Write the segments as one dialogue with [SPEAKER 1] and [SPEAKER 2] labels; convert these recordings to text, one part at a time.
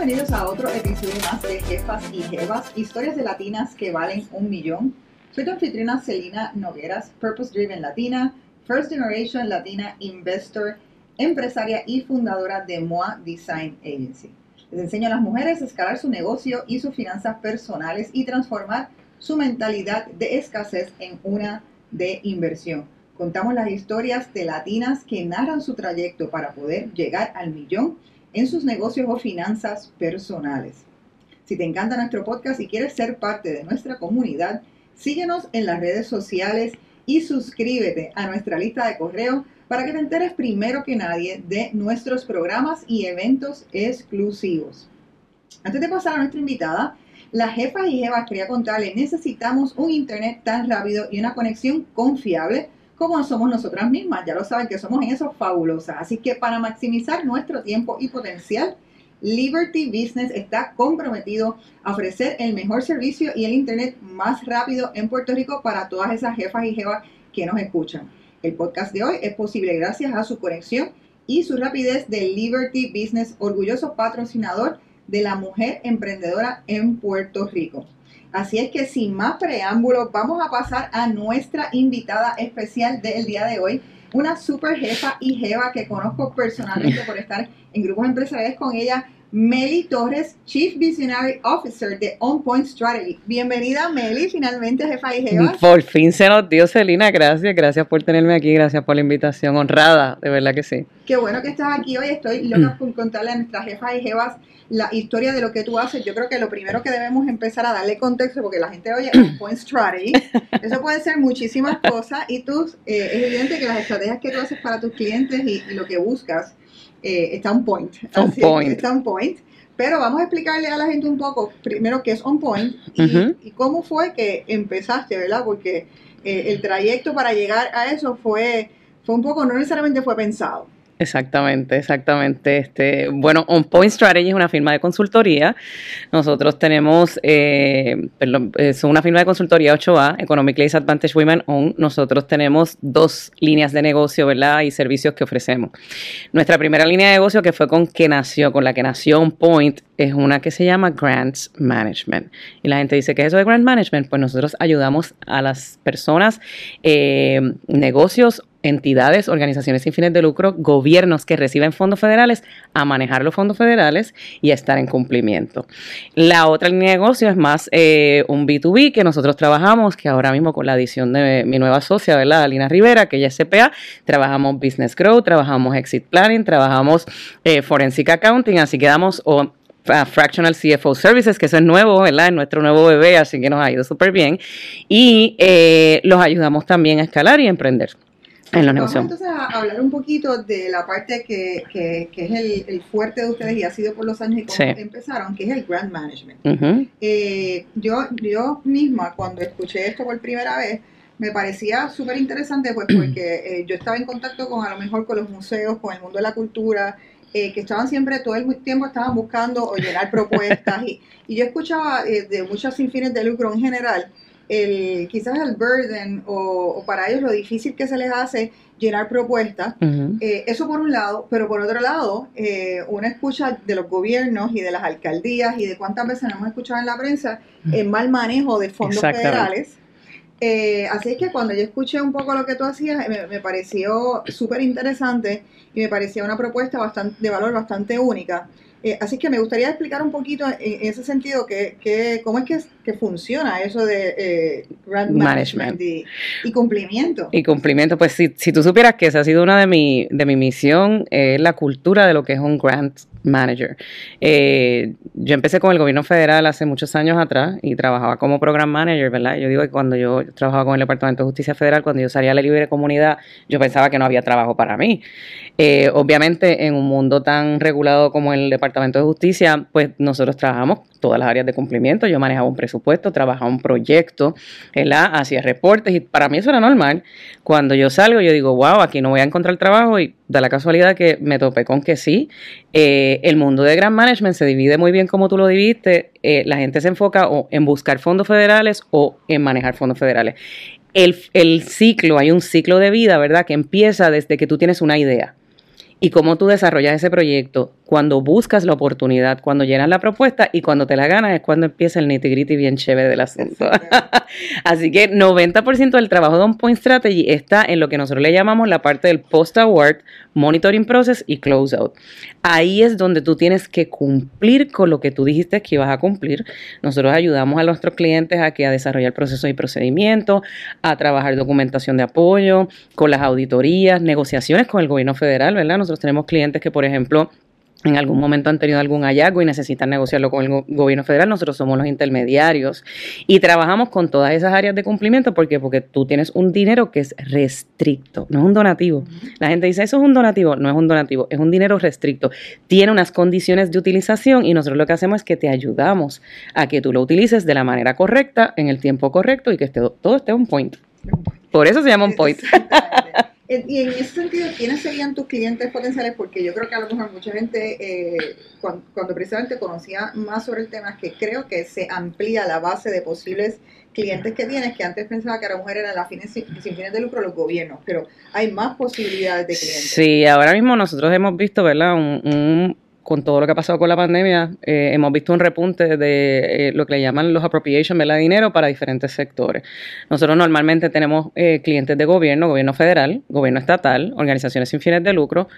[SPEAKER 1] Bienvenidos a otro episodio más de Jefas y Jevas, historias de latinas que valen un millón. Soy tu anfitriona Celina Nogueras, Purpose Driven Latina, First Generation Latina Investor, empresaria y fundadora de MOA Design Agency. Les enseño a las mujeres a escalar su negocio y sus finanzas personales y transformar su mentalidad de escasez en una de inversión. Contamos las historias de latinas que narran su trayecto para poder llegar al millón en sus negocios o finanzas personales. Si te encanta nuestro podcast y quieres ser parte de nuestra comunidad, síguenos en las redes sociales y suscríbete a nuestra lista de correo para que te enteres primero que nadie de nuestros programas y eventos exclusivos. Antes de pasar a nuestra invitada, la jefa y jefas quería contarles, necesitamos un internet tan rápido y una conexión confiable como somos nosotras mismas. Ya lo saben que somos en eso fabulosas. Así que para maximizar nuestro tiempo y potencial, Liberty Business está comprometido a ofrecer el mejor servicio y el internet más rápido en Puerto Rico para todas esas jefas y jefas que nos escuchan. El podcast de hoy es posible gracias a su conexión y su rapidez de Liberty Business, orgulloso patrocinador de la mujer emprendedora en Puerto Rico. Así es que sin más preámbulos, vamos a pasar a nuestra invitada especial del día de hoy, una super jefa y jeva que conozco personalmente por estar en grupos empresariales con ella, Meli Torres, Chief Visionary Officer de On Point Strategy. Bienvenida, Meli, finalmente, jefa y jefa.
[SPEAKER 2] Por fin se nos dio, Celina. Gracias, gracias por tenerme aquí, gracias por la invitación. Honrada, de verdad que sí.
[SPEAKER 1] Qué bueno que estás aquí hoy. Estoy loca por contarle a nuestras jefas y jevas la historia de lo que tú haces. Yo creo que lo primero que debemos empezar a darle contexto, porque la gente oye On Point Strategy, eso puede ser muchísimas cosas y tú, eh, es evidente que las estrategias que tú haces para tus clientes y lo que buscas eh, está on point.
[SPEAKER 2] On point.
[SPEAKER 1] Está on point. Pero vamos a explicarle a la gente un poco, primero, qué es on point y, cómo fue que empezaste, ¿verdad? Porque eh, el trayecto para llegar a eso fue, fue un poco, no necesariamente fue pensado.
[SPEAKER 2] Exactamente, exactamente. Este, bueno, On Point Strategy es una firma de consultoría. Nosotros tenemos, eh, es una firma de consultoría 8A, Economically Advantage Women Own. Nosotros tenemos dos líneas de negocio, ¿verdad? Y servicios que ofrecemos. Nuestra primera línea de negocio, que fue con que nació, con la que nació On Point, es una que se llama Grants Management. Y la gente dice, ¿qué es eso de Grant Management? Pues nosotros ayudamos a las personas, eh, negocios entidades, organizaciones sin fines de lucro, gobiernos que reciben fondos federales a manejar los fondos federales y a estar en cumplimiento. La otra línea de negocio es más eh, un B2B que nosotros trabajamos, que ahora mismo con la adición de mi nueva socia, ¿verdad? Alina Rivera, que ella es CPA, trabajamos Business Growth, trabajamos Exit Planning, trabajamos eh, Forensic Accounting, así que damos... Fractional CFO Services, que eso es nuevo, ¿verdad? Es nuestro nuevo bebé, así que nos ha ido súper bien. Y eh, los ayudamos también a escalar y emprender.
[SPEAKER 1] Vamos entonces a hablar un poquito de la parte que, que, es el, fuerte de ustedes y ha sido por los años y cómo empezaron, que es el grant management. Eh, yo, yo misma, cuando escuché esto por primera vez, me parecía súper interesante, pues porque eh, yo estaba en contacto con a lo mejor con los museos, con el mundo de la cultura, eh, que estaban siempre, todo el tiempo estaban buscando o llenar propuestas, y, y yo escuchaba de muchos sin fines de lucro en general, el, quizás el burden o, para ellos lo difícil que se les hace llenar propuestas. Eh, eso por un lado, pero por otro lado, eh, una escucha de los gobiernos y de las alcaldías y de cuántas veces hemos escuchado en la prensa el mal manejo de fondos federales. Eh, así que cuando yo escuché un poco lo que tú hacías, me, me pareció súper interesante y me parecía una propuesta bastante, de valor bastante única. Eh, así que me gustaría explicar un poquito en, ese sentido que, que, cómo es que, que, funciona eso de eh, grant management, Y, cumplimiento.
[SPEAKER 2] Y cumplimiento, pues si, si tú supieras que esa ha sido una de mi, de mi misión, es la cultura de lo que es un grant manager. Eh, yo empecé con el gobierno federal hace muchos años atrás y trabajaba como program manager, ¿verdad? Yo digo que cuando yo trabajaba con el Departamento de Justicia Federal, cuando yo salía a la libre comunidad, yo pensaba que no había trabajo para mí. Eh, obviamente, en un mundo tan regulado como el Departamento de Justicia, pues nosotros trabajamos todas las áreas de cumplimiento. Yo manejaba un presupuesto, trabajaba un proyecto. Hacía reportes y para mí eso era normal. Cuando yo salgo, yo digo, wow, aquí no voy a encontrar trabajo y da la casualidad que me topé con que sí. Eh, el mundo de Grand Management se divide muy bien como tú lo dividiste. Eh, la gente se enfoca o en buscar fondos federales o en manejar fondos federales. El ciclo, hay un ciclo de vida, ¿verdad? Que empieza desde que tú tienes una idea y cómo tú desarrollas ese proyecto, cuando buscas la oportunidad, cuando llenas la propuesta y cuando te la ganas es cuando empieza el nitty gritty bien chévere del asunto. Así que 90% del trabajo de On Point Strategy está en lo que nosotros le llamamos la parte del post-award, monitoring process y closeout. Ahí es donde tú tienes que cumplir con lo que tú dijiste que ibas a cumplir. Nosotros ayudamos a nuestros clientes a que a desarrollar procesos y procedimientos, a trabajar documentación de apoyo, con las auditorías, negociaciones con el gobierno federal, ¿verdad? Nosotros tenemos clientes que, por ejemplo, en algún momento han tenido algún hallazgo y necesitan negociarlo con el gobierno federal, nosotros somos los intermediarios y trabajamos con todas esas áreas de cumplimiento porque porque tú tienes un dinero que es restricto, no es un donativo. La gente dice, "Eso es un donativo", no es un donativo, es un dinero restricto. Tiene unas condiciones de utilización y nosotros lo que hacemos es que te ayudamos a que tú lo utilices de la manera correcta, en el tiempo correcto y que esté, todo esté un point. Por eso se llama un point.
[SPEAKER 1] Y en ese sentido, ¿quiénes serían tus clientes potenciales? Porque yo creo que a lo mejor mucha gente, eh, cuando, precisamente conocía más sobre el tema, es que creo que se amplía la base de posibles clientes que tienes, que antes pensaba que a lo mejor eran las fines, sin fines de lucro los gobiernos, pero hay más posibilidades de clientes.
[SPEAKER 2] Sí, ahora mismo nosotros hemos visto, ¿verdad? un con todo lo que ha pasado con la pandemia, eh, hemos visto un repunte de eh, lo que le llaman los appropriation, de Dinero para diferentes sectores. Nosotros normalmente tenemos eh, clientes de gobierno, gobierno federal, gobierno estatal, organizaciones sin fines de lucro,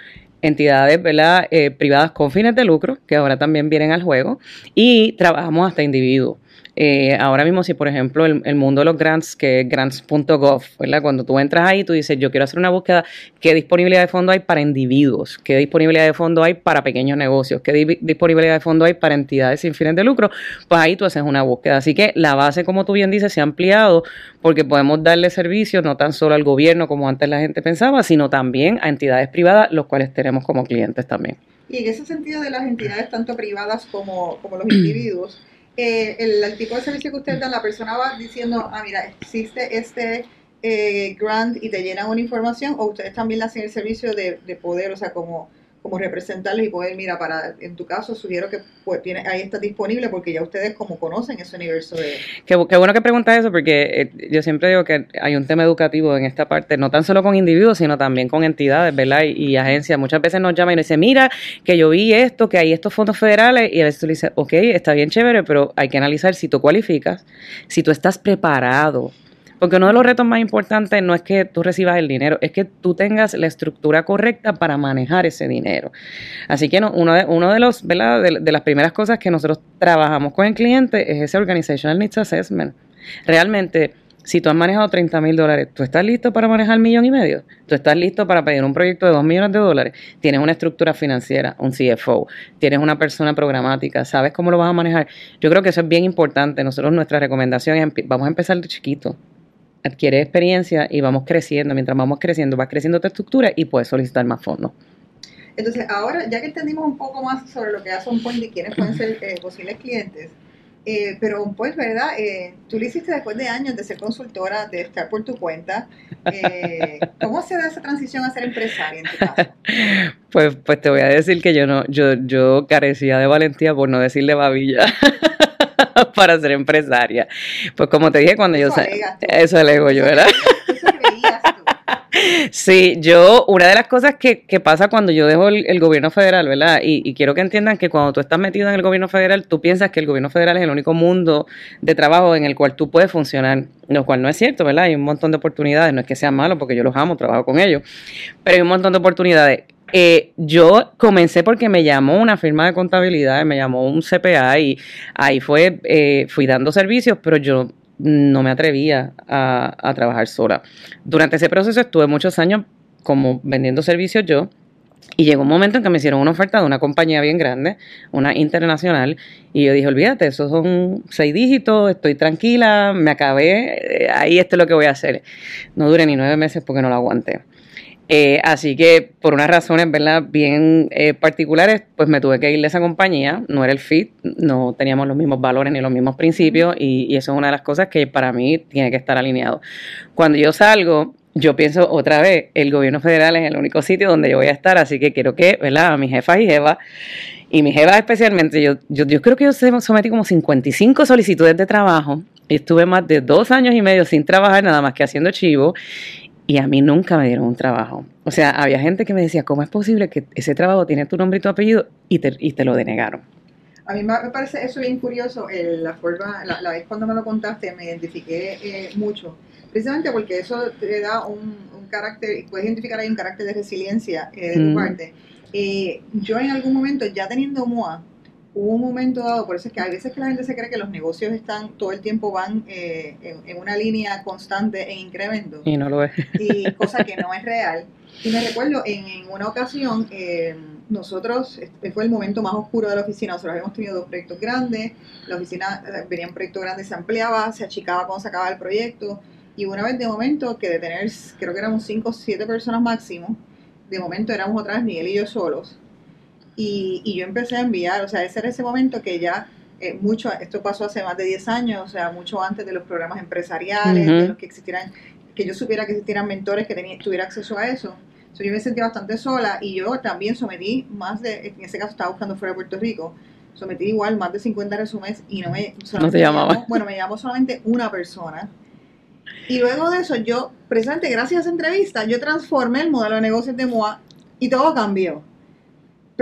[SPEAKER 2] entidades ¿verdad? privadas con fines de lucro, que ahora también vienen al juego, y trabajamos hasta individuos. Eh, ahora mismo, si por ejemplo el, mundo de los grants, que es grants.gov, ¿verdad? Cuando tú entras ahí, tú dices, yo quiero hacer una búsqueda, ¿qué disponibilidad de fondo hay para individuos? ¿Qué disponibilidad de fondo hay para pequeños negocios? ¿Qué disponibilidad de fondo hay para entidades sin fines de lucro? Pues ahí tú haces una búsqueda. Así que la base, como tú bien dices, se ha ampliado porque podemos darle servicios no tan solo al gobierno como antes la gente pensaba, sino también a entidades privadas, los cuales tenemos como clientes también.
[SPEAKER 1] Y en ese sentido de las entidades, tanto privadas como, como los individuos, eh, el, tipo de servicio que ustedes dan, la persona va diciendo, ah, mira, existe este eh, grant y te llenan una información, o ustedes también le hacen el servicio de, de poder, o sea, como como representarlos y poder, mira, para en tu caso sugiero que pues, tiene, ahí está disponible porque ya ustedes como conocen ese universo de...
[SPEAKER 2] Qué, bueno que preguntas eso porque eh, yo siempre digo que hay un tema educativo en esta parte, no tan solo con individuos, sino también con entidades, ¿verdad? Y, agencias. Muchas veces nos llaman y nos dicen, mira, que yo vi esto, que hay estos fondos federales y a veces tú le dices, ok, está bien chévere, pero hay que analizar si tú cualificas, si tú estás preparado porque uno de los retos más importantes no es que tú recibas el dinero, es que tú tengas la estructura correcta para manejar ese dinero. Así que uno, de, uno de los, ¿verdad? De, las primeras cosas que nosotros trabajamos con el cliente es ese Organizational Needs Assessment. Realmente, si tú has manejado 30 mil dólares, ¿tú estás listo para manejar millón y medio? ¿Tú estás listo para pedir un proyecto de 2 millones de dólares? Tienes una estructura financiera, un CFO, tienes una persona programática, ¿sabes cómo lo vas a manejar? Yo creo que eso es bien importante. Nosotros nuestra recomendación es, vamos a empezar de chiquito adquiere experiencia y vamos creciendo. Mientras vamos creciendo, va creciendo tu estructura y puedes solicitar más fondos.
[SPEAKER 1] Entonces, ahora, ya que entendimos un poco más sobre lo que hace un point y quiénes pueden ser eh, posibles clientes, eh, pero un point, ¿verdad? Eh, tú lo hiciste después de años de ser consultora, de estar por tu cuenta. ¿Cómo se da esa transición a ser empresaria en tu caso?
[SPEAKER 2] Pues, pues te voy a decir que yo no, yo, yo carecía de valentía por no decirle babilla. para ser empresaria. Pues como te dije cuando yo... Eso ego yo, ¿verdad? Sí, yo, una de las cosas que, pasa cuando yo dejo el, gobierno federal, ¿verdad? Y, quiero que entiendan que cuando tú estás metido en el gobierno federal, tú piensas que el gobierno federal es el único mundo de trabajo en el cual tú puedes funcionar, lo cual no es cierto, ¿verdad? Hay un montón de oportunidades, no es que sea malo porque yo los amo, trabajo con ellos, pero hay un montón de oportunidades. Eh, yo comencé porque me llamó una firma de contabilidad, me llamó un CPA y ahí fue, eh, fui dando servicios, pero yo no me atrevía a, trabajar sola. Durante ese proceso estuve muchos años como vendiendo servicios yo. Y llegó un momento en que me hicieron una oferta de una compañía bien grande, una internacional, y yo dije, olvídate, esos son seis dígitos, estoy tranquila, me acabé, eh, ahí esto es lo que voy a hacer. No duré ni nueve meses porque no lo aguanté. Eh, así que por unas razones, ¿verdad? Bien eh, particulares, pues me tuve que ir de esa compañía, no era el fit, no teníamos los mismos valores ni los mismos principios y, eso es una de las cosas que para mí tiene que estar alineado. Cuando yo salgo, yo pienso otra vez, el gobierno federal es el único sitio donde yo voy a estar, así que quiero que, ¿verdad? A mis jefas y jefas, y mis jefas especialmente, yo, yo, yo creo que yo sometí como 55 solicitudes de trabajo y estuve más de dos años y medio sin trabajar, nada más que haciendo chivo y a mí nunca me dieron un trabajo. O sea, había gente que me decía, ¿cómo es posible que ese trabajo tiene tu nombre y tu apellido y te, y te lo denegaron?
[SPEAKER 1] A mí me parece eso bien curioso, la forma, la, vez cuando me lo contaste me identifiqué eh, mucho, precisamente porque eso te da un, carácter, puedes identificar ahí un carácter de resiliencia eh, de tu parte. Eh, yo en algún momento, ya teniendo MOA, hubo un momento dado, por eso es que a veces que la gente se cree que los negocios están, todo el tiempo van eh, en, una línea constante en incremento.
[SPEAKER 2] Y no lo es.
[SPEAKER 1] Y cosa que no es real. Y me recuerdo en, una ocasión, eh, nosotros, este fue el momento más oscuro de la oficina, nosotros habíamos tenido dos proyectos grandes, la oficina eh, venía un proyecto grande, se ampliaba, se achicaba cuando se acababa el proyecto, y una vez de momento que de tener, creo que éramos cinco o siete personas máximo, de momento éramos otra vez Miguel y yo solos, y, yo empecé a enviar, o sea, ese era ese momento que ya eh, mucho, esto pasó hace más de 10 años, o sea, mucho antes de los programas empresariales, de los que existieran, que yo supiera que existieran mentores que tenía, tuviera acceso a eso. So, yo me sentía bastante sola y yo también sometí más de, en ese caso estaba buscando fuera de Puerto Rico, sometí igual más de 50 resúmenes y no me...
[SPEAKER 2] No te llamaba.
[SPEAKER 1] bueno, me llamó solamente una persona. Y luego de eso, yo, precisamente gracias a esa entrevista, yo transformé el modelo de negocios de MOA y todo cambió.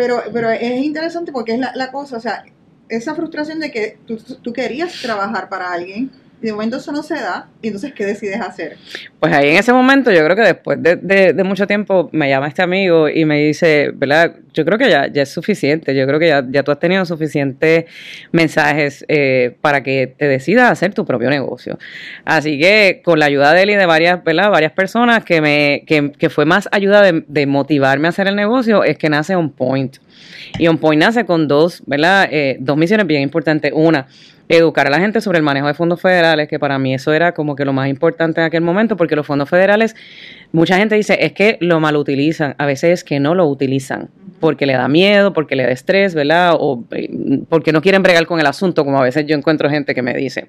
[SPEAKER 1] Pero, pero es interesante porque es la, la cosa, o sea, esa frustración de que tú, tú querías trabajar para alguien, de momento eso no se da, y entonces, ¿qué decides hacer?
[SPEAKER 2] Pues ahí en ese momento, yo creo que después de, mucho tiempo, me llama este amigo y me dice, ¿verdad? Yo creo que ya, es suficiente, yo creo que ya, tú has tenido suficientes mensajes eh, para que te decidas hacer tu propio negocio. Así que con la ayuda de él y de varias, ¿verdad? Varias personas que, me, que, fue más ayuda de, de motivarme a hacer el negocio, es que nace On Point. Y On Point nace con dos, ¿verdad? Eh, dos misiones bien importantes. Una, educar a la gente sobre el manejo de fondos federales, que para mí eso era como que lo más importante en aquel momento, porque los fondos federales, mucha gente dice, es que lo mal utilizan, a veces es que no lo utilizan porque le da miedo, porque le da estrés, ¿verdad? O eh, porque no quieren bregar con el asunto, como a veces yo encuentro gente que me dice.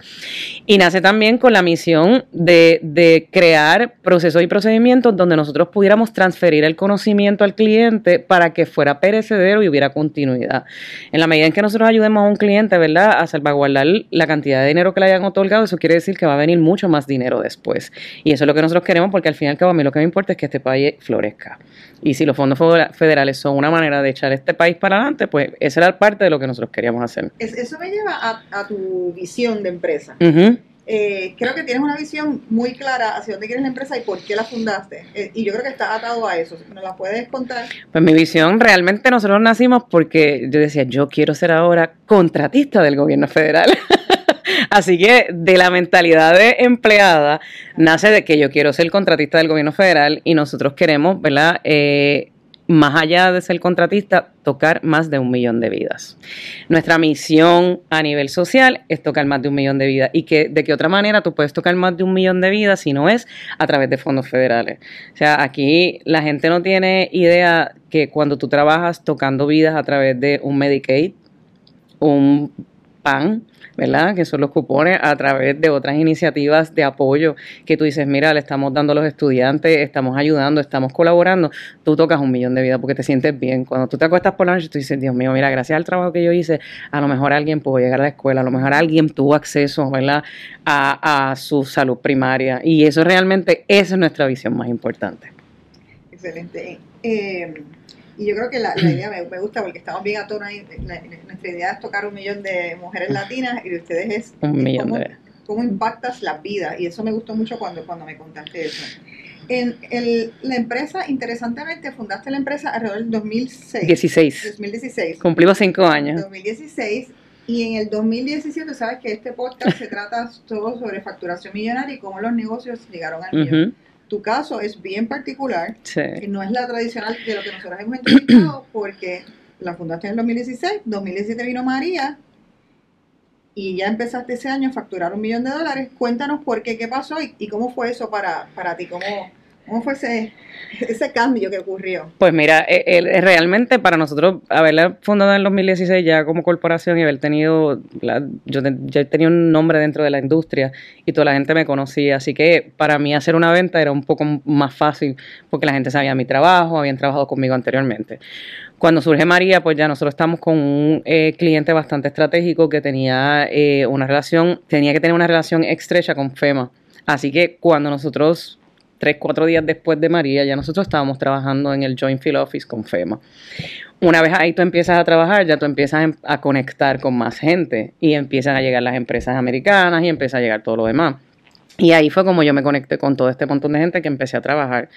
[SPEAKER 2] Y nace también con la misión de, crear procesos y procedimientos donde nosotros pudiéramos transferir el conocimiento al cliente para que fuera perecedero y hubiera continuidad. En la medida en que nosotros ayudemos a un cliente, ¿verdad?, a salvaguardar la cantidad de dinero que le hayan otorgado, eso quiere decir que va a venir mucho más dinero después. Y eso es lo que nosotros queremos porque al fin y al cabo a mí lo que me importa es que este país florezca. Y si los fondos federales son una manera de echar este país para adelante, pues esa era parte de lo que nosotros queríamos hacer.
[SPEAKER 1] eso me lleva a, tu visión de empresa. Eh, creo que tienes una visión muy clara hacia dónde quieres la empresa y por qué la fundaste. Eh, y yo creo que está atado a eso. ¿Me la puedes contar?
[SPEAKER 2] Pues mi visión, realmente nosotros nacimos porque yo decía, yo quiero ser ahora contratista del gobierno federal. Así que de la mentalidad de empleada nace de que yo quiero ser contratista del gobierno federal y nosotros queremos, ¿verdad? Eh, más allá de ser contratista, tocar más de un millón de vidas. Nuestra misión a nivel social es tocar más de un millón de vidas. ¿Y que, de qué otra manera tú puedes tocar más de un millón de vidas si no es a través de fondos federales? O sea, aquí la gente no tiene idea que cuando tú trabajas tocando vidas a través de un Medicaid, un PAN, ¿verdad? Que son los cupones a través de otras iniciativas de apoyo que tú dices, mira, le estamos dando a los estudiantes, estamos ayudando, estamos colaborando, tú tocas un millón de vidas porque te sientes bien. Cuando tú te acuestas por la noche, tú dices, Dios mío, mira, gracias al trabajo que yo hice, a lo mejor alguien pudo llegar a la escuela, a lo mejor alguien tuvo acceso, ¿verdad? A, su salud primaria. Y eso realmente, esa es nuestra visión más importante.
[SPEAKER 1] Excelente. Eh, y yo creo que la, idea me, gusta porque estamos bien a tono ahí. nuestra idea es tocar un millón de mujeres latinas y de ustedes es, cómo, impactas la vida. Y eso me gustó mucho cuando, cuando me contaste eso. En el, la empresa, interesantemente, fundaste la empresa alrededor del 2006.
[SPEAKER 2] 16.
[SPEAKER 1] 2016.
[SPEAKER 2] Cumplimos cinco años.
[SPEAKER 1] 2016. Y en el 2017, sabes que este podcast se trata todo sobre facturación millonaria y cómo los negocios llegaron al millón tu caso es bien particular, y no es la tradicional de lo que nosotros hemos entrevistado, porque la fundaste en el 2016, 2017 vino María, y ya empezaste ese año a facturar un millón de dólares. Cuéntanos por qué, qué pasó y, cómo fue eso para, para ti, cómo, ¿Cómo fue ese, cambio que ocurrió?
[SPEAKER 2] Pues mira, e, realmente para nosotros haberla fundado en el 2016 ya como corporación y haber tenido, yo ya tenía un nombre dentro de la industria y toda la gente me conocía, así que para mí hacer una venta era un poco más fácil porque la gente sabía mi trabajo, habían trabajado conmigo anteriormente. Cuando surge María, pues ya nosotros estamos con un eh, cliente bastante estratégico que tenía eh, una relación, tenía que tener una relación estrecha con FEMA. Así que cuando nosotros tres, cuatro días después de María, ya nosotros estábamos trabajando en el Joint Field Office con FEMA. Una vez ahí tú empiezas a trabajar, ya tú empiezas em, a conectar con más gente y empiezan a llegar las empresas americanas y empieza a llegar todo lo demás. Y ahí fue como yo me conecté con todo este montón de gente que empecé a trabajar.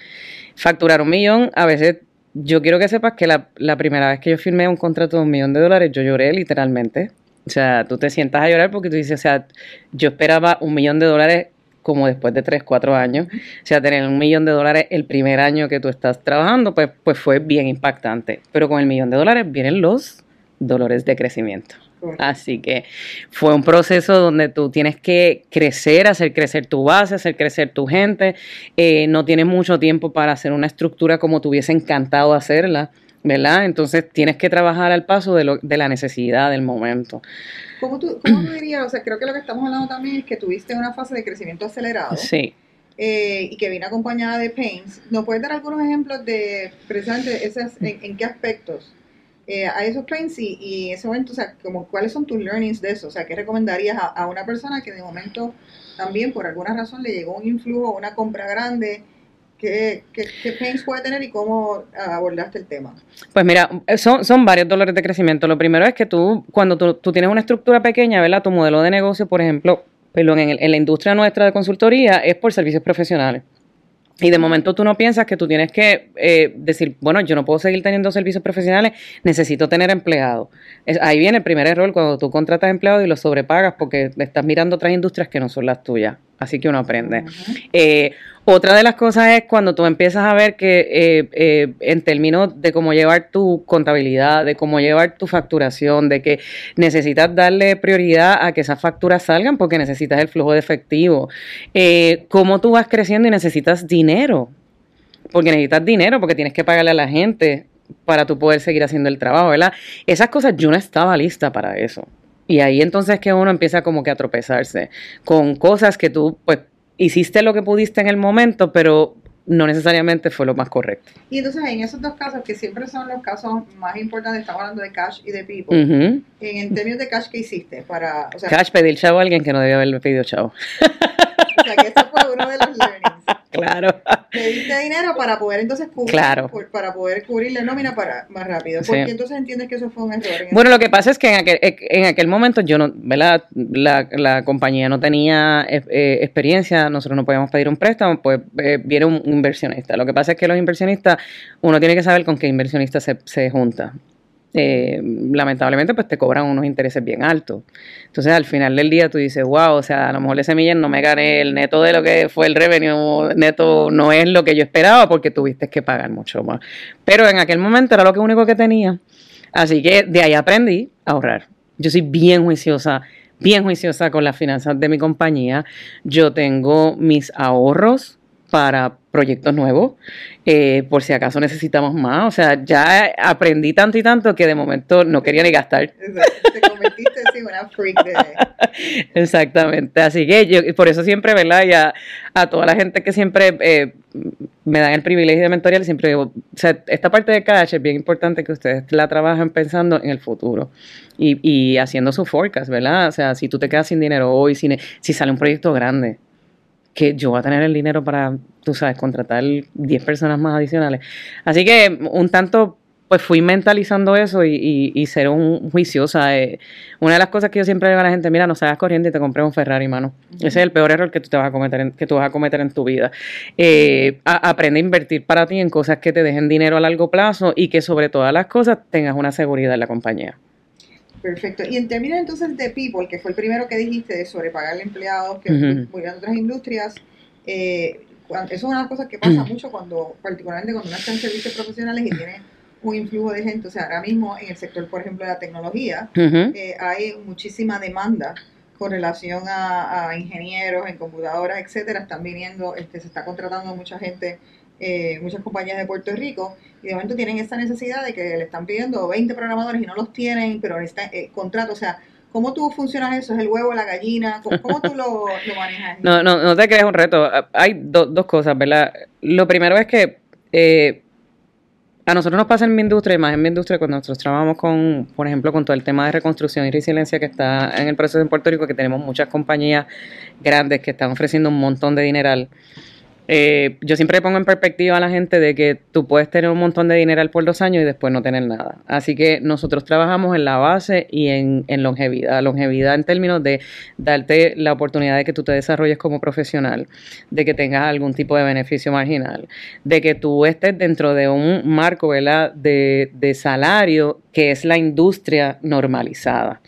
[SPEAKER 2] Facturar un millón, a veces yo quiero que sepas que la, la primera vez que yo firmé un contrato de un millón de dólares, yo lloré literalmente. O sea, tú te sientas a llorar porque tú dices, o sea, yo esperaba un millón de dólares como después de tres, cuatro años. O sea, tener un millón de dólares el primer año que tú estás trabajando, pues, pues fue bien impactante. Pero con el millón de dólares vienen los dolores de crecimiento. Así que fue un proceso donde tú tienes que crecer, hacer crecer tu base, hacer crecer tu gente. Eh, no tienes mucho tiempo para hacer una estructura como te hubiese encantado hacerla, ¿verdad? Entonces tienes que trabajar al paso de, lo, de la necesidad del momento.
[SPEAKER 1] ¿Cómo tú, ¿Cómo tú dirías? O sea, creo que lo que estamos hablando también es que tuviste una fase de crecimiento acelerado.
[SPEAKER 2] Sí.
[SPEAKER 1] Eh, y que viene acompañada de pains. ¿Nos puedes dar algunos ejemplos de precisamente esas, en, en qué aspectos eh, a esos pains y, y, ese momento, o sea, como, cuáles son tus learnings de eso? O sea, ¿qué recomendarías a, a, una persona que de momento también por alguna razón le llegó un influjo, una compra grande? ¿Qué, qué, qué pains puede tener y cómo abordaste el tema?
[SPEAKER 2] Pues mira, son, varios dolores de crecimiento. Lo primero es que tú, cuando tú, tú tienes una estructura pequeña, ¿verdad? Tu modelo de negocio, por ejemplo, perdón, en, en la industria nuestra de consultoría es por servicios profesionales. Y de momento tú no piensas que tú tienes que eh, decir, bueno, yo no puedo seguir teniendo servicios profesionales, necesito tener empleados. ahí viene el primer error cuando tú contratas empleados y los sobrepagas porque estás mirando otras industrias que no son las tuyas. Así que uno aprende. Uh -huh. eh, otra de las cosas es cuando tú empiezas a ver que eh, eh, en términos de cómo llevar tu contabilidad, de cómo llevar tu facturación, de que necesitas darle prioridad a que esas facturas salgan porque necesitas el flujo de efectivo, cómo tú vas creciendo y necesitas dinero, porque necesitas dinero, porque tienes que pagarle a la gente para tú poder seguir haciendo el trabajo, ¿verdad? Esas cosas yo no estaba lista para eso. Y ahí entonces que uno empieza como que a tropezarse con cosas que tú, pues, hiciste lo que pudiste en el momento, pero no necesariamente fue lo más correcto.
[SPEAKER 1] Y entonces en esos dos casos, que siempre son los casos más importantes, estamos hablando de cash y de people,
[SPEAKER 2] Uh -huh.
[SPEAKER 1] en, en, términos de cash, ¿qué hiciste? Para,
[SPEAKER 2] o sea, cash, pedir chavo a alguien que no debía haberle pedido chavo.
[SPEAKER 1] o sea, que eso fue uno de los learnings.
[SPEAKER 2] Claro.
[SPEAKER 1] Pediste dinero para poder entonces cubrir,
[SPEAKER 2] claro.
[SPEAKER 1] para poder cubrir la nómina para más rápido. Porque sí. entonces entiendes que eso fue un error.
[SPEAKER 2] Bueno, lo que pasa es que en aquel, en aquel momento yo no, ¿verdad? La, la compañía no tenía eh, experiencia, nosotros no podíamos pedir un préstamo, pues eh, viene un inversionista. Lo que pasa es que los inversionistas, uno tiene que saber con qué inversionista se, se junta eh, lamentablemente pues te cobran unos intereses bien altos. Entonces al final del día tú dices, wow, o sea, a lo mejor ese millón no me gané el neto de lo que fue el revenue neto, no es lo que yo esperaba porque tuviste que pagar mucho más. Pero en aquel momento era lo que único que tenía. Así que de ahí aprendí a ahorrar. Yo soy bien juiciosa, bien juiciosa con las finanzas de mi compañía. Yo tengo mis ahorros para proyectos nuevos, eh, por si acaso necesitamos más. O sea, ya aprendí tanto y tanto que de momento no quería ni gastar.
[SPEAKER 1] Te convertiste en una freak de...
[SPEAKER 2] Exactamente. Así que yo, por eso siempre, ¿verdad? Y a, a toda la gente que siempre eh, me dan el privilegio de mentorear, siempre digo, o sea, esta parte de cash es bien importante que ustedes la trabajen pensando en el futuro y, y haciendo su forecast, ¿verdad? O sea, si tú te quedas sin dinero hoy, si, si sale un proyecto grande, que yo voy a tener el dinero para, tú sabes, contratar 10 personas más adicionales. Así que un tanto, pues fui mentalizando eso y, y, y ser un juiciosa. Eh, una de las cosas que yo siempre digo a la gente, mira, no salgas corriendo y te compré un Ferrari, mano. Uh -huh. Ese es el peor error que tú te vas a cometer en, que tú vas a cometer en tu vida. Eh, a, aprende a invertir para ti en cosas que te dejen dinero a largo plazo y que sobre todas las cosas tengas una seguridad en la compañía.
[SPEAKER 1] Perfecto. Y en términos entonces de People, que fue el primero que dijiste de sobrepagarle empleados, que uh -huh. otras industrias, eh, eso es una de las cosas que pasa -huh. mucho cuando, particularmente cuando uno está en servicios profesionales y tiene un influjo de gente. O sea, ahora mismo en el sector, por ejemplo, de la tecnología, uh -huh. eh, hay muchísima demanda con relación a, a, ingenieros en computadoras, etcétera. Están viniendo, este, se está contratando mucha gente eh, muchas compañías de Puerto Rico y de momento tienen esa necesidad de que le están pidiendo 20 programadores y no los tienen, pero necesitan eh, contrato, o sea, ¿cómo tú funcionas eso? ¿Es el huevo, la gallina? ¿Cómo, cómo tú lo, manejas?
[SPEAKER 2] No, no, no te crees un reto. Hay do, dos cosas, ¿verdad? Lo primero es que eh, a nosotros nos pasa en mi industria, y más en mi industria, cuando nosotros trabajamos con, por ejemplo, con todo el tema de reconstrucción y resiliencia que está en el proceso en Puerto Rico, que tenemos muchas compañías grandes que están ofreciendo un montón de dineral eh, yo siempre pongo en perspectiva a la gente de que tú puedes tener un montón de dinero por dos años y después no tener nada. Así que nosotros trabajamos en la base y en, longevidad. Longevidad en términos de darte la oportunidad de que tú te desarrolles como profesional, de que tengas algún tipo de beneficio marginal, de que tú estés dentro de un marco ¿verdad? De, de salario que es la industria normalizada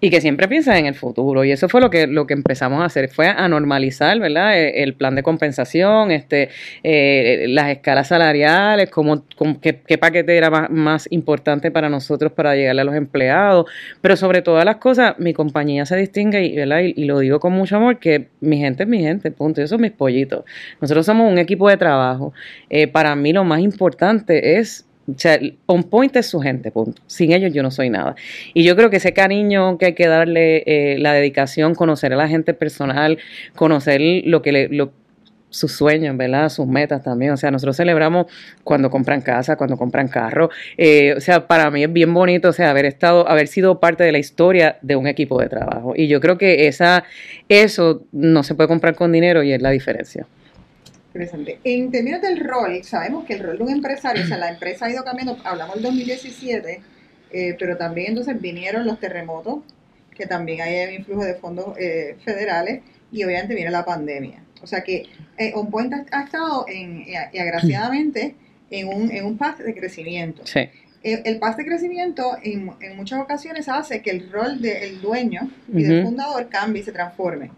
[SPEAKER 2] y que siempre piensa en el futuro. Y eso fue lo que, lo que empezamos a hacer, fue a normalizar, ¿verdad? E, el plan de compensación, este, eh, las escalas salariales, cómo, qué, paquete era más, importante para nosotros para llegarle a los empleados. Pero sobre todas las cosas, mi compañía se distingue, y, ¿verdad? Y, lo digo con mucho amor, que mi gente es mi gente, punto. Esos son mis pollitos. Nosotros somos un equipo de trabajo. Eh, para mí lo más importante es o sea, on point es su gente, punto. Sin ellos yo no soy nada. Y yo creo que ese cariño que hay que darle, eh, la dedicación, conocer a la gente personal, conocer lo que le, lo, sus sueños, ¿verdad? Sus metas también. O sea, nosotros celebramos cuando compran casa, cuando compran carro. Eh, o sea, para mí es bien bonito, o sea, haber estado, haber sido parte de la historia de un equipo de trabajo. Y yo creo que esa, eso no se puede comprar con dinero y es la diferencia.
[SPEAKER 1] Interesante. En términos del rol, sabemos que el rol de un empresario, o sea, la empresa ha ido cambiando, hablamos del 2017, eh, pero también entonces vinieron los terremotos, que también hay un influjo de fondos eh, federales, y obviamente viene la pandemia. O sea que eh, ha, estado, en, y agraciadamente, en un, en un path de crecimiento.
[SPEAKER 2] Sí.
[SPEAKER 1] El, el de crecimiento en, en, muchas ocasiones hace que el rol del dueño y del fundador cambie y se transforme.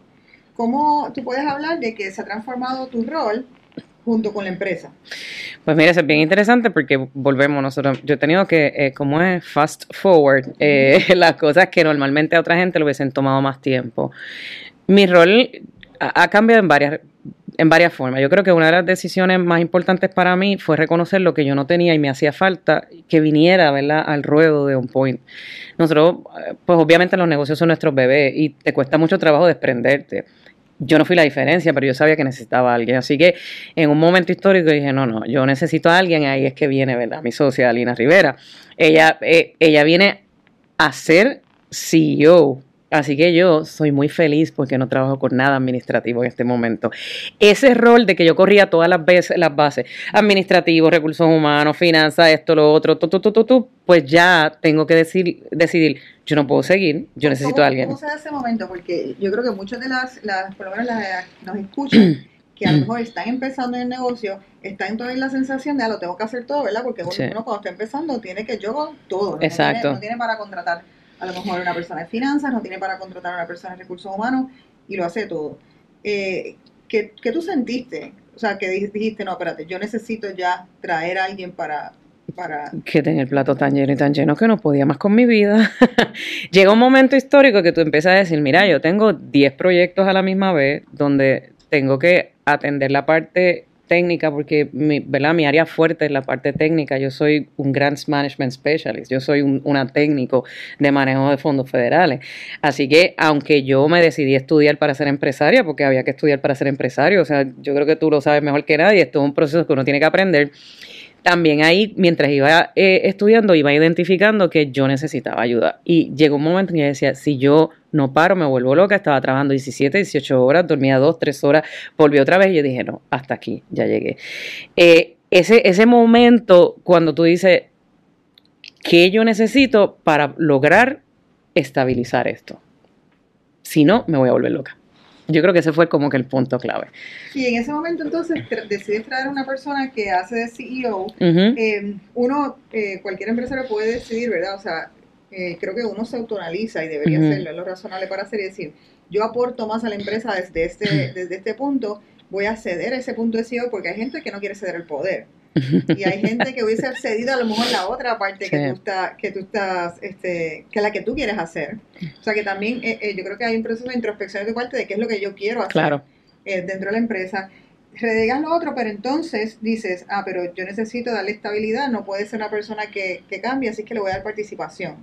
[SPEAKER 1] ¿Cómo tú puedes hablar de que se ha transformado tu rol junto con la empresa?
[SPEAKER 2] Pues mira, es bien interesante porque volvemos nosotros. Yo he tenido que, eh, como es fast forward, eh, las cosas que normalmente a otra gente lo hubiesen tomado más tiempo. Mi rol ha, cambiado en varias, en varias formas. Yo creo que una de las decisiones más importantes para mí fue reconocer lo que yo no tenía y me hacía falta que viniera ¿verdad? al ruedo de On Point. Nosotros, eh, pues obviamente los negocios son nuestros bebés y te cuesta mucho trabajo desprenderte yo no fui la diferencia, pero yo sabía que necesitaba a alguien. Así que en un momento histórico dije, no, no, yo necesito a alguien, ahí es que viene, ¿verdad? Mi socia, Alina Rivera. Ella, eh, ella viene a ser CEO Así que yo soy muy feliz porque no trabajo con nada administrativo en este momento. Ese rol de que yo corría todas las veces las bases, administrativo, recursos humanos, finanzas, esto, lo otro, tu, tu, tu, tu, pues ya tengo que decir, decidir, yo no puedo seguir, yo necesito a alguien.
[SPEAKER 1] ¿Cómo se da ese momento? Porque yo creo que muchas de las, las por lo menos las nos escuchan, que a lo mejor están empezando en el negocio, están todavía en la sensación de, ah, lo tengo que hacer todo, ¿verdad? Porque uno cuando está empezando tiene que yo todo,
[SPEAKER 2] Exacto.
[SPEAKER 1] no tiene para contratar a lo mejor una persona de finanzas, no tiene para contratar a una persona de recursos humanos y lo hace todo. Eh, ¿qué, tú sentiste? O sea, que dijiste, no, espérate, yo necesito ya traer a alguien para, para...
[SPEAKER 2] Que tenía el plato tan lleno y tan lleno que no podía más con mi vida. Llega un momento histórico que tú empiezas a decir, mira, yo tengo 10 proyectos a la misma vez donde tengo que atender la parte técnica, porque mi, ¿verdad? mi área fuerte es la parte técnica. Yo soy un Grants Management Specialist, yo soy un una técnico de manejo de fondos federales. Así que, aunque yo me decidí estudiar para ser empresaria, porque había que estudiar para ser empresario, o sea, yo creo que tú lo sabes mejor que nadie, esto es un proceso que uno tiene que aprender también ahí, mientras iba eh, estudiando, iba identificando que yo necesitaba ayuda. Y llegó un momento en que yo decía, si yo no paro, me vuelvo loca, estaba trabajando 17, 18 horas, dormía 2, 3 horas, volví otra vez y yo dije, no, hasta aquí, ya llegué. Eh, ese, ese momento cuando tú dices, ¿qué yo necesito para lograr estabilizar esto? Si no, me voy a volver loca. Yo creo que ese fue como que el punto clave.
[SPEAKER 1] Y en ese momento entonces decides traer a una persona que hace de CEO. Eh, uno, eh, cualquier empresario puede decidir, ¿verdad? O sea, eh, creo que uno se autonaliza y debería hacerlo, es lo razonable para hacer y decir, yo aporto más a la empresa desde este, desde este punto, voy a ceder a ese punto de CEO porque hay gente que no quiere ceder el poder. y hay gente que hubiese cedido a lo mejor la otra parte que tú estás, que tú estás, este, que la que tú quieres hacer. O sea que también eh, eh, yo creo que hay un proceso de introspección de parte de qué es lo que yo quiero hacer eh, dentro de la empresa. Redegas lo otro, pero entonces dices, ah, pero yo necesito darle estabilidad, no puede ser una persona que, que cambie, así que le voy a dar participación.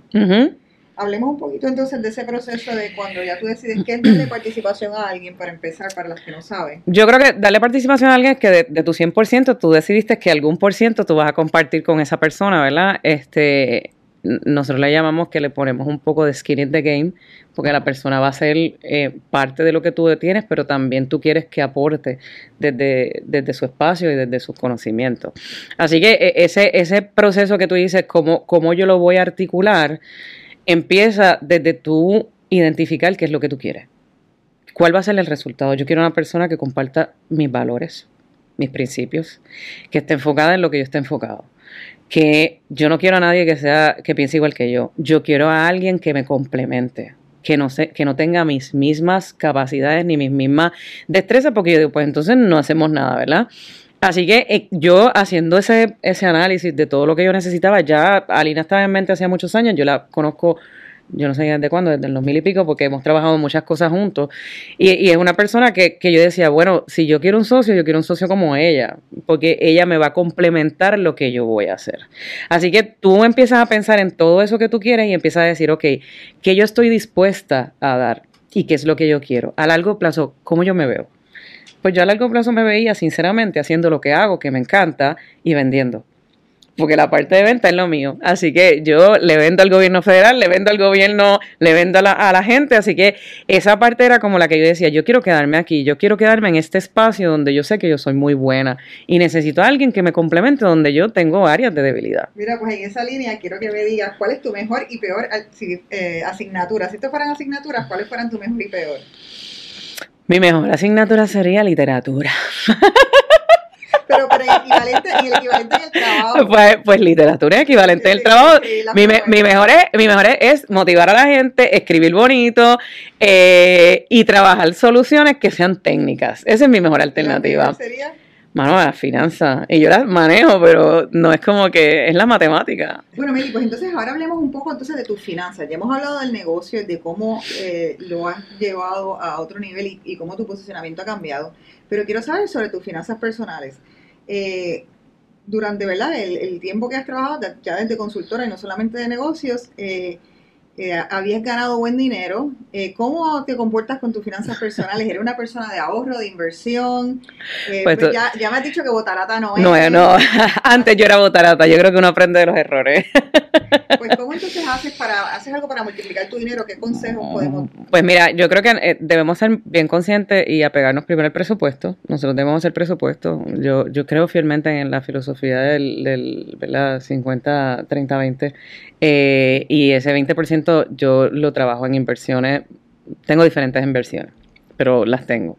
[SPEAKER 1] Hablemos un poquito entonces de ese proceso de cuando ya tú decides qué es darle participación a alguien para empezar, para los que no saben.
[SPEAKER 2] Yo creo que darle participación a alguien es que de, tu 100% tú decidiste que algún por ciento tú vas a compartir con esa persona, ¿verdad? Este, nosotros le llamamos que le ponemos un poco de skin in the game, porque la persona va a ser eh, parte de lo que tú tienes, pero también tú quieres que aporte desde, desde su espacio y desde sus conocimientos. Así que e, ese, ese proceso que tú dices, cómo, cómo yo lo voy a articular, empieza desde tú identificar qué es lo que tú quieres. ¿Cuál va a ser el resultado? Yo quiero una persona que comparta mis valores, mis principios, que esté enfocada en lo que yo esté enfocado que yo no quiero a nadie que sea que piense igual que yo. Yo quiero a alguien que me complemente, que no sé, que no tenga mis mismas capacidades ni mis mismas destrezas, porque yo digo, pues entonces no hacemos nada, ¿verdad? Así que eh, yo haciendo ese, ese análisis de todo lo que yo necesitaba, ya Alina estaba en mente hacía muchos años, yo la conozco yo no sé desde cuándo, desde los mil y pico, porque hemos trabajado muchas cosas juntos. Y, es una persona que, que, yo decía, bueno, si yo quiero un socio, yo quiero un socio como ella, porque ella me va a complementar lo que yo voy a hacer. Así que tú empiezas a pensar en todo eso que tú quieres y empiezas a decir, ok, ¿qué yo estoy dispuesta a dar? ¿Y qué es lo que yo quiero? A largo plazo, ¿cómo yo me veo? Pues yo a largo plazo me veía, sinceramente, haciendo lo que hago, que me encanta, y vendiendo porque la parte de venta es lo mío. Así que yo le vendo al gobierno federal, le vendo al gobierno, le vendo a la, gente. Así que esa parte era como la que yo decía, yo quiero quedarme aquí, yo quiero quedarme en este espacio donde yo sé que yo soy muy buena y necesito a alguien que me complemente donde yo tengo áreas de debilidad.
[SPEAKER 1] Mira, pues en esa línea quiero que me digas cuál es tu mejor y peor eh, asignatura. Si esto fueran asignaturas, ¿cuáles fueran tu mejor y peor?
[SPEAKER 2] Mi mejor asignatura sería literatura.
[SPEAKER 1] Pero para el equivalente, el equivalente en el trabajo.
[SPEAKER 2] Pues, pues literatura es equivalente en el trabajo. Mi, mi, mejor es, mi mejor es, motivar a la gente, escribir bonito eh, y trabajar soluciones que sean técnicas. Esa es mi mejor alternativa. sería? Mano, la finanza. Y yo las manejo, pero no es como que es la matemática.
[SPEAKER 1] Bueno, Meli, pues entonces ahora hablemos un poco entonces de tus finanzas. Ya hemos hablado del negocio, de cómo eh, lo has llevado a otro nivel y, y, cómo tu posicionamiento ha cambiado. Pero quiero saber sobre tus finanzas personales. Eh, durante ¿verdad? El, tiempo que has trabajado, ya desde consultora y no solamente de negocios, eh, eh, habías ganado buen dinero. Eh, ¿Cómo te comportas con tus finanzas personales? ¿Eres una persona de ahorro, de inversión? Eh, pues pues ya, ya, me has dicho que botarata no es.
[SPEAKER 2] No, no. Antes yo era botarata. Yo creo que uno aprende de los errores.
[SPEAKER 1] Pues, ¿cómo entonces haces, para, haces algo para multiplicar tu dinero? ¿Qué consejos podemos
[SPEAKER 2] Pues mira, yo creo que debemos ser bien conscientes y apegarnos primero al presupuesto. Nosotros debemos hacer presupuesto. Yo, yo creo fielmente en la filosofía del, del 50, 30, 20. y ese 20% yo lo trabajo en inversiones. Tengo diferentes inversiones, pero las tengo.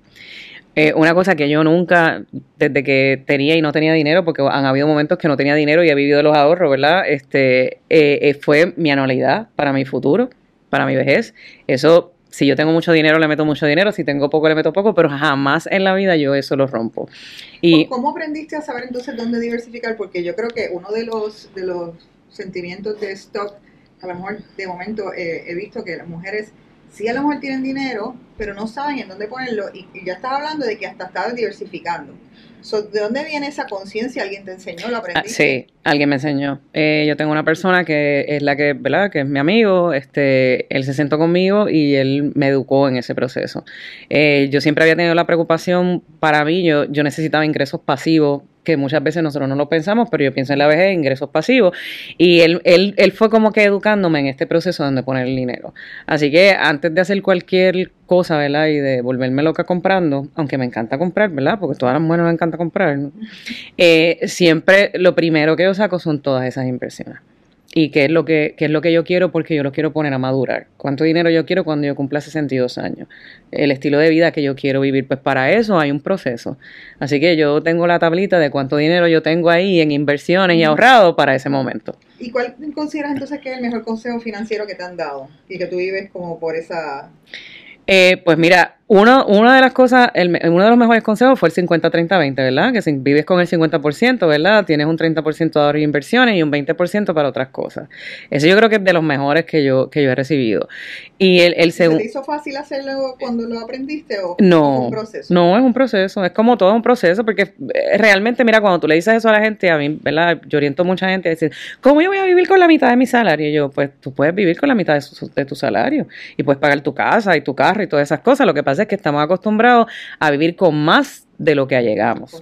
[SPEAKER 2] Eh, una cosa que yo nunca, desde que tenía y no tenía dinero, porque han habido momentos que no tenía dinero y he vivido los ahorros, ¿verdad? Este, eh, eh, fue mi anualidad para mi futuro, para mi vejez. Eso, si yo tengo mucho dinero, le meto mucho dinero, si tengo poco, le meto poco, pero jamás en la vida yo eso lo rompo.
[SPEAKER 1] Y, ¿Cómo aprendiste a saber entonces dónde diversificar? Porque yo creo que uno de los, de los sentimientos de stock a lo mejor de momento eh, he visto que las mujeres sí a lo mejor tienen dinero, pero no saben en dónde ponerlo y, ya estaba hablando de que hasta estaba diversificando. ¿De dónde viene esa conciencia? ¿Alguien te enseñó? ¿Lo aprendiste?
[SPEAKER 2] Sí, alguien me enseñó. Eh, yo tengo una persona que es la que, ¿verdad? Que es mi amigo. Este, él se sentó conmigo y él me educó en ese proceso. Eh, yo siempre había tenido la preocupación para mí. Yo, yo necesitaba ingresos pasivos que muchas veces nosotros no lo pensamos, pero yo pienso en la vejez, ingresos pasivos, y él, él, él fue como que educándome en este proceso donde poner el dinero. Así que antes de hacer cualquier cosa, ¿verdad? Y de volverme loca comprando, aunque me encanta comprar, ¿verdad? Porque todas las mujeres me encanta comprar, eh, siempre lo primero que yo saco son todas esas inversiones y qué es lo que qué es lo que yo quiero porque yo lo quiero poner a madurar. ¿Cuánto dinero yo quiero cuando yo cumpla 62 años? El estilo de vida que yo quiero vivir, pues para eso hay un proceso. Así que yo tengo la tablita de cuánto dinero yo tengo ahí en inversiones y ahorrado para ese momento.
[SPEAKER 1] ¿Y cuál consideras entonces que es el mejor consejo financiero que te han dado y que tú vives como por esa
[SPEAKER 2] eh, pues mira, uno, una de las cosas, uno de los mejores consejos fue el 50-30-20, ¿verdad? Que si vives con el 50%, ¿verdad? Tienes un 30% de ahorro e inversiones y un 20% para otras cosas. Eso yo creo que es de los mejores que yo, que yo he recibido. Y el, el
[SPEAKER 1] segundo... ¿Te hizo fácil hacerlo cuando lo aprendiste o
[SPEAKER 2] no, es un proceso? No, es un proceso. Es como todo un proceso porque eh, realmente, mira, cuando tú le dices eso a la gente, a mí, ¿verdad? Yo oriento a mucha gente a decir, ¿cómo yo voy a vivir con la mitad de mi salario? Y yo, pues tú puedes vivir con la mitad de, de tu salario y puedes pagar tu casa y tu carro y todas esas cosas. Lo que pasa que estamos acostumbrados a vivir con más de lo que allegamos.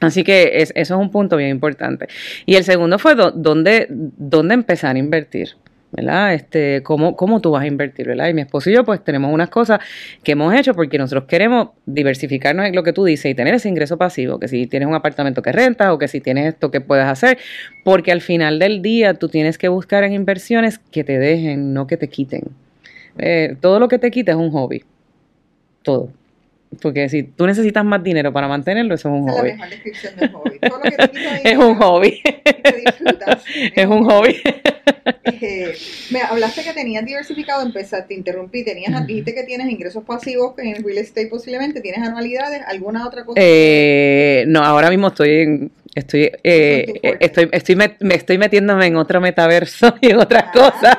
[SPEAKER 2] Así que eso es un punto bien importante. Y el segundo fue dónde, dónde empezar a invertir. ¿verdad? Este, cómo, cómo tú vas a invertir, ¿verdad? Y mi esposo y yo, pues tenemos unas cosas que hemos hecho porque nosotros queremos diversificarnos en lo que tú dices y tener ese ingreso pasivo, que si tienes un apartamento que rentas o que si tienes esto que puedes hacer, porque al final del día tú tienes que buscar en inversiones que te dejen, no que te quiten. Eh, todo lo que te quita es un hobby. Todo. Porque si tú necesitas más dinero para mantenerlo, eso es un hobby. Es un hobby. Es un hobby.
[SPEAKER 1] Eh, me hablaste que tenías diversificado, empezaste, te interrumpí, tenías, dijiste que tienes ingresos pasivos en real estate posiblemente, ¿tienes anualidades? ¿Alguna otra cosa?
[SPEAKER 2] Eh, no, ahora mismo estoy en Estoy, eh, estoy, estoy, me, estoy metiéndome en otro metaverso y en otras ah. cosas.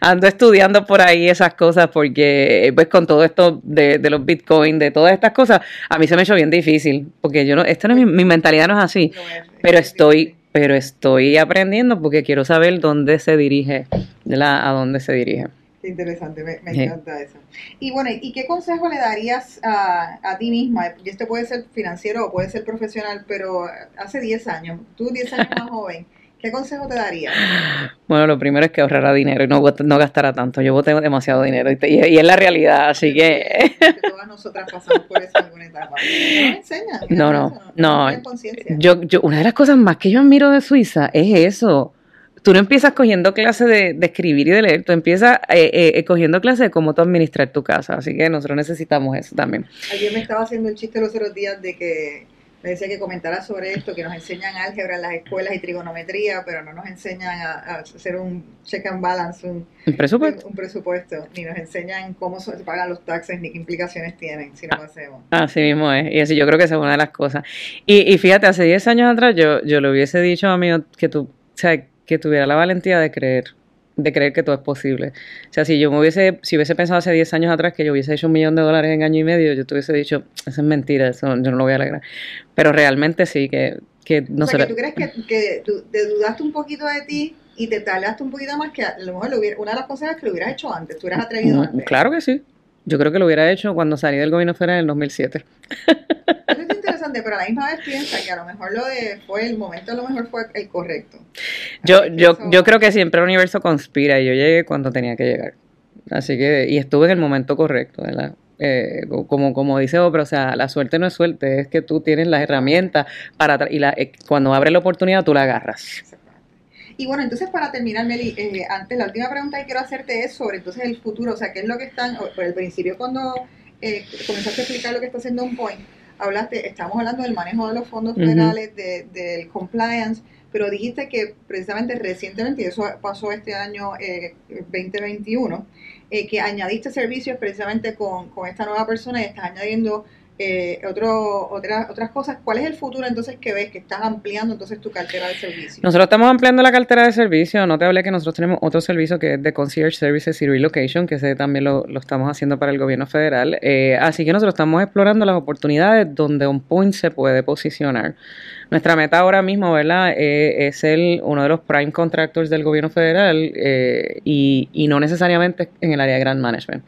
[SPEAKER 2] Ando estudiando por ahí esas cosas porque, pues, con todo esto de, de los bitcoins, de todas estas cosas, a mí se me ha hecho bien difícil. Porque yo no, esto no es mi, mentalidad no es así. pero estoy, pero estoy aprendiendo porque quiero saber dónde se dirige, la, a dónde se dirige.
[SPEAKER 1] Qué interesante, me, encanta eso. Y bueno, ¿y qué consejo le darías a, a, ti misma? Y este puede ser financiero o puede ser profesional, pero hace 10 años, tú 10 años más joven, ¿qué consejo te darías?
[SPEAKER 2] Bueno, lo primero es que ahorrara dinero y no, no gastara tanto. Yo tengo demasiado dinero y, y, es la realidad, así que...
[SPEAKER 1] todas nosotras pasamos por eso en alguna etapa. No enseñan.
[SPEAKER 2] No, no, no. yo, yo, una de las cosas más que yo admiro de Suiza es eso tú no empiezas cogiendo clases de, escribir y de leer, tú empiezas eh, eh, cogiendo clases de cómo tú administrar tu casa. Así que nosotros necesitamos eso también.
[SPEAKER 1] Ayer me estaba haciendo el chiste los otros días de que me decía que comentara sobre esto, que nos enseñan álgebra en las escuelas y trigonometría, pero no nos enseñan a, hacer un check and balance, un,
[SPEAKER 2] presupuesto?
[SPEAKER 1] Un, presupuesto, ni nos enseñan cómo se pagan los taxes, ni qué implicaciones tienen si no lo hacemos.
[SPEAKER 2] Así mismo es, y así yo creo que esa es una de las cosas. Y, y fíjate, hace 10 años atrás yo, yo le hubiese dicho a mí que tú, o sea, que tuviera la valentía de creer, de creer que todo es posible. O sea, si yo me hubiese, si hubiese pensado hace 10 años atrás que yo hubiese hecho un millón de dólares en año y medio, yo te hubiese dicho, eso es mentira, eso yo no lo voy a alegrar. Pero realmente sí, que, que
[SPEAKER 1] no o sea, que tú crees que, que tú, te dudaste un poquito de ti y te tardaste un poquito más que a lo mejor una de las cosas es que lo hubieras hecho antes, tú hubieras atrevido antes.
[SPEAKER 2] Claro que sí. Yo creo que lo hubiera hecho cuando salí del gobierno federal en el 2007.
[SPEAKER 1] Pero a la misma vez piensa que a lo mejor lo de fue el momento, a lo mejor fue el correcto.
[SPEAKER 2] Yo, yo, yo creo que siempre el universo conspira y yo llegué cuando tenía que llegar. Así que, y estuve en el momento correcto, ¿verdad? Eh, como, como dice Oprah, o sea, la suerte no es suerte, es que tú tienes las herramientas para y la, eh, cuando abre la oportunidad tú la agarras.
[SPEAKER 1] Y bueno, entonces para terminar, Meli, eh, antes la última pregunta que quiero hacerte es sobre entonces el futuro, o sea, ¿qué es lo que están, por el principio cuando eh, comenzaste a explicar lo que está haciendo un point, hablaste, estamos hablando del manejo de los fondos federales, del compliance, pero dijiste que precisamente recientemente, y eso pasó este año 2021, eh, que añadiste servicios precisamente con, con esta nueva persona y estás añadiendo eh, otro, otras otras cosas. ¿Cuál es el futuro entonces que ves que estás ampliando entonces tu cartera de servicios?
[SPEAKER 2] Nosotros estamos ampliando la cartera de servicios. No te hablé que nosotros tenemos otro servicio que es de Concierge Services y Relocation, que ese también lo, estamos haciendo para el gobierno federal. Eh, así que nosotros estamos explorando las oportunidades donde un point se puede posicionar. Nuestra meta ahora mismo, eh, es el uno de los prime contractors del gobierno federal y, y no necesariamente en el área de Grand Management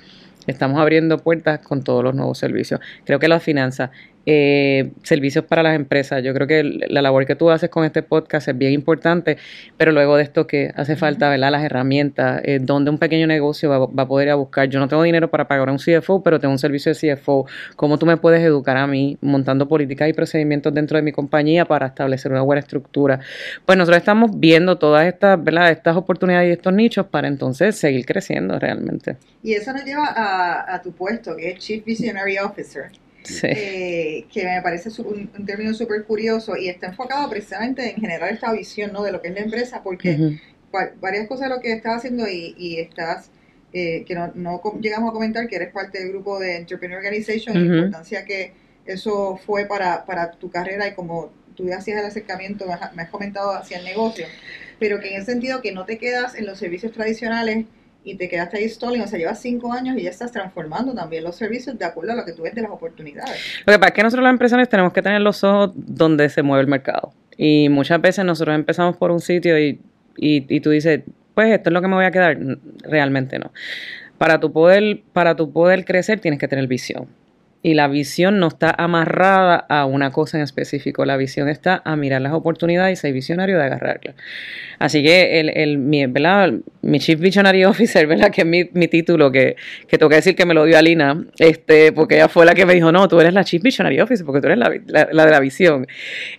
[SPEAKER 2] estamos abriendo puertas con todos los nuevos servicios. Creo que las finanzas eh, servicios para las empresas. Yo creo que la labor que tú haces con este podcast es bien importante, pero luego de esto que hace falta, ¿verdad? Las herramientas, eh, donde un pequeño negocio va, a poder ir a buscar. Yo no tengo dinero para pagar a un CFO, pero tengo un servicio de CFO. ¿Cómo tú me puedes educar a mí montando políticas y procedimientos dentro de mi compañía para establecer una buena estructura? Pues nosotros estamos viendo todas estas, ¿verdad? Estas oportunidades y estos nichos para entonces seguir creciendo realmente.
[SPEAKER 1] Y eso nos lleva a, a tu puesto, que es Chief Visionary Officer. Eh, que me parece un, término súper curioso y está enfocado precisamente en generar esta visión ¿no? de lo que es la empresa, porque varias cosas de lo que estás haciendo y, estás, eh, que no, no, llegamos a comentar que eres parte del grupo de Entrepreneur Organization, y la importancia que eso fue para, para tu carrera y como tú hacías el acercamiento, me has comentado hacia el negocio, pero que en el sentido que no te quedas en los servicios tradicionales y te quedaste ahí stalling, o sea, llevas cinco años y ya estás transformando también los servicios de acuerdo a lo que tú ves de las oportunidades.
[SPEAKER 2] Lo que pasa es que nosotros las empresas tenemos que tener los ojos donde se mueve el mercado. Y muchas veces nosotros empezamos por un sitio y, y, tú dices, pues esto es lo que me voy a quedar. Realmente no. Para tu poder, para tu poder crecer tienes que tener visión. Y la visión no está amarrada a una cosa en específico. La visión está a mirar las oportunidades y ser visionario de agarrarlas. Así que el, el, mi, ¿verdad? mi Chief Visionary Officer, ¿verdad? que es mi, mi título, que, que tengo que decir que me lo dio Alina, este, porque ella fue la que me dijo, no, tú eres la Chief Visionary Officer, porque tú eres la, la, de la visión.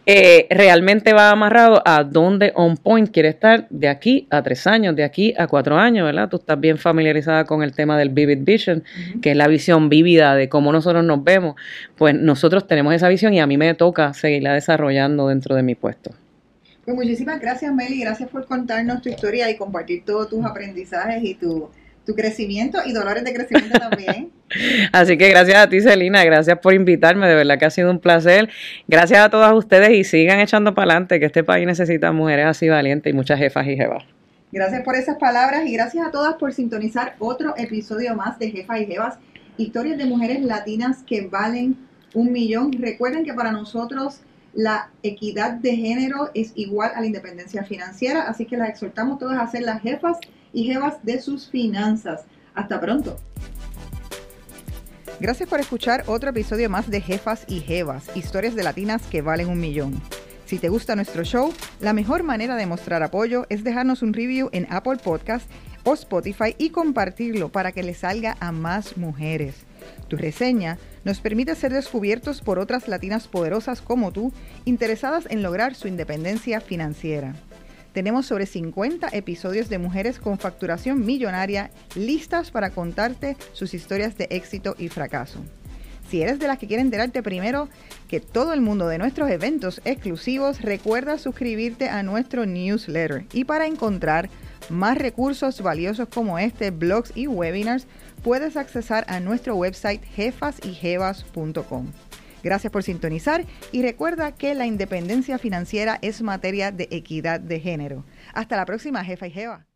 [SPEAKER 2] Eh, realmente va amarrado a dónde On Point quiere estar de aquí a tres años, de aquí a cuatro años, ¿verdad? Tú estás bien familiarizada con el tema del Vivid Vision, que es la visión vívida de cómo nosotros nos vemos. Pues nosotros tenemos esa visión y a mí me toca seguirla desarrollando dentro de mi puesto.
[SPEAKER 1] Pues muchísimas gracias, Meli. Gracias por contarnos tu historia y compartir todos tus aprendizajes y tu, tu crecimiento y dolores de crecimiento también.
[SPEAKER 2] Así que gracias a ti, Celina. Gracias por invitarme. De verdad que ha sido un placer. Gracias a todas ustedes y sigan echando para adelante, que este país necesita mujeres así valientes y muchas jefas y jefas.
[SPEAKER 1] Gracias por esas palabras y gracias a todas por sintonizar otro episodio más de Jefas y Jefas, historias de mujeres latinas que valen un millón. Recuerden que para nosotros la equidad de género es igual a la independencia financiera, así que las exhortamos todas a ser las jefas y jefas de sus finanzas. Hasta pronto. Gracias por escuchar otro episodio más de Jefas y Jevas, historias de latinas que valen un millón. Si te gusta nuestro show, la mejor manera de mostrar apoyo es dejarnos un review en Apple Podcast o Spotify y compartirlo para que le salga a más mujeres. Tu reseña nos permite ser descubiertos por otras latinas poderosas como tú, interesadas en lograr su independencia financiera. Tenemos sobre 50 episodios de mujeres con facturación millonaria listas para contarte sus historias de éxito y fracaso. Si eres de las que quieren enterarte primero que todo el mundo de nuestros eventos exclusivos, recuerda suscribirte a nuestro newsletter. Y para encontrar más recursos valiosos como este, blogs y webinars, puedes accesar a nuestro website jefasyjevas.com. Gracias por sintonizar y recuerda que la independencia financiera es materia de equidad de género. Hasta la próxima, jefa y jeva.